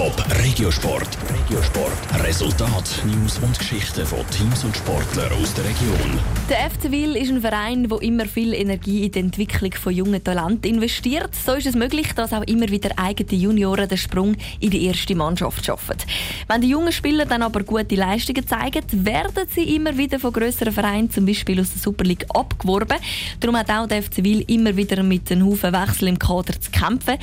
Top Regiosport. Regiosport. Resultat, News und Geschichten von Teams und Sportlern aus der Region. Der FC Wil ist ein Verein, der immer viel Energie in die Entwicklung von jungen Talenten investiert. So ist es möglich, dass auch immer wieder eigene Junioren den Sprung in die erste Mannschaft schaffen. Wenn die jungen Spieler dann aber gute Leistungen zeigen, werden sie immer wieder von grösseren Vereinen, zum Beispiel aus der Super League, abgeworben. Darum hat auch der FC Wil immer wieder mit einem Haufen Wechsel im Kader zu kämpfen.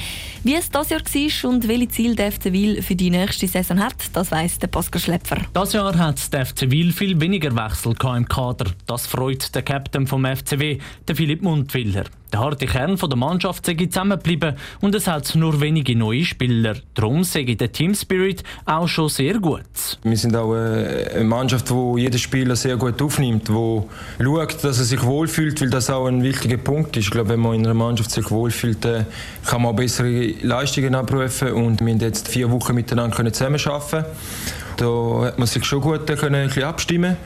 Wie es das Jahr war und welche Ziele der FC Wil für die nächste Saison hat, das weiss der Pascal Schlepfer. Das Jahr hat der FC Wil viel weniger Wechsel im Kader. Das freut der Captain vom FCW, der Philipp Mundwiller. Der harte Kern der Mannschaft sei zusammengeblieben und es hat nur wenige neue Spieler. Darum sei der Team Spirit auch schon sehr gut. Wir sind auch eine Mannschaft, wo jeder Spieler sehr gut aufnimmt, wo schaut, dass er sich wohlfühlt, weil das auch ein wichtiger Punkt ist. Ich glaube, wenn man in einer Mannschaft sich wohlfühlt, kann man auch bessere Leistungen abrufen und wir haben jetzt vier Wochen miteinander zusammenarbeiten. Da hat man sich schon gut können, ein bisschen abstimmen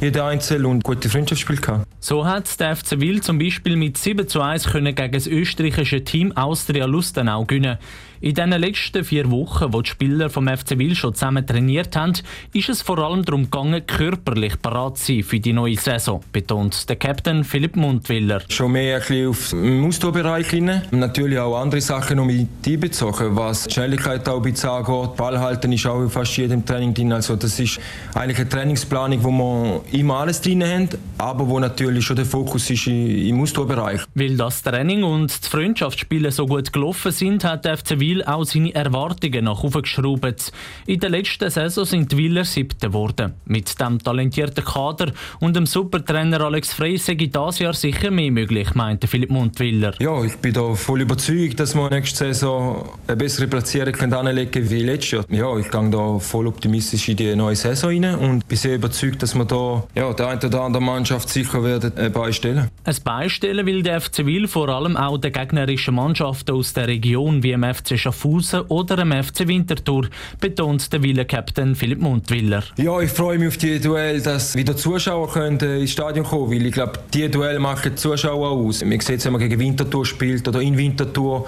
jeder Einzel und gute Freundschaftsspiele gehabt. So hat der FC Wil zum Beispiel mit 7 zu 1 können gegen das österreichische Team Austria Lustenau gewinnen. In den letzten vier Wochen, wo die Spieler vom FC Wil schon zusammen trainiert haben, ist es vor allem darum gegangen, körperlich parat zu sein für die neue Saison, betont der Captain Philipp Mundwiller. Schon mehr ein bisschen auf den Ausdauerbereich hin. Natürlich auch andere Sachen noch mit einbezogen, was die Schnelligkeit auch ein bisschen angeht. Ballhalten ist auch fast jedem Training drin. Also das ist eigentlich eine Trainingsplanung, wo man immer alles drin haben, aber wo natürlich schon der Fokus ist im Ausdauerbereich. Weil das Training und die Freundschaftsspiele so gut gelaufen sind, hat der FC Wil auch seine Erwartungen nach aufgeschraubt. In der letzten Saison sind die Wieler siebte geworden. Mit dem talentierten Kader und dem Supertrainer Alex Frey sei dieses Jahr sicher mehr möglich, meinte Philipp Mundwiller. Ja, ich bin da voll überzeugt, dass wir nächste Saison eine bessere Platzierung anlegen können wie letztes Jahr. Ja, ich gehe da voll optimistisch in die neue Saison rein und bin sehr überzeugt, dass wir da ja, der eine oder andere Mannschaft sicher werden äh, beistellen. Ein Beistellen will der FC Wil vor allem auch den gegnerischen Mannschaften aus der Region wie im FC Schaffhausen oder dem FC Winterthur, betont der Wille-Captain Philipp Mundwiller. Ja, ich freue mich auf die Duell, dass wieder Zuschauer können ins Stadion kommen weil ich glaube, die Duell machen die Zuschauer aus. Man sieht wenn man gegen Winterthur spielt oder in Winterthur,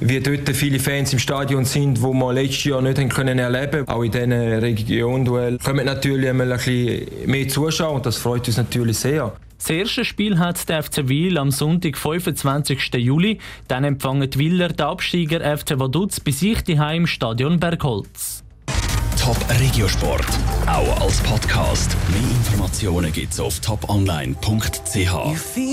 wie dort viele Fans im Stadion sind, wo man letztes Jahr nicht haben können erleben Auch in diesen Region-Duell kommen natürlich einmal ein bisschen mehr Zuschauer und das freut uns natürlich sehr. Das erste Spiel hat der FC Wil am Sonntag, 25. Juli. Dann empfangen die Willer den Absteiger FC Vaduz bei sich im Stadion Bergholz. Top Regiosport, auch als Podcast. Mehr Informationen gibt's auf toponline.ch.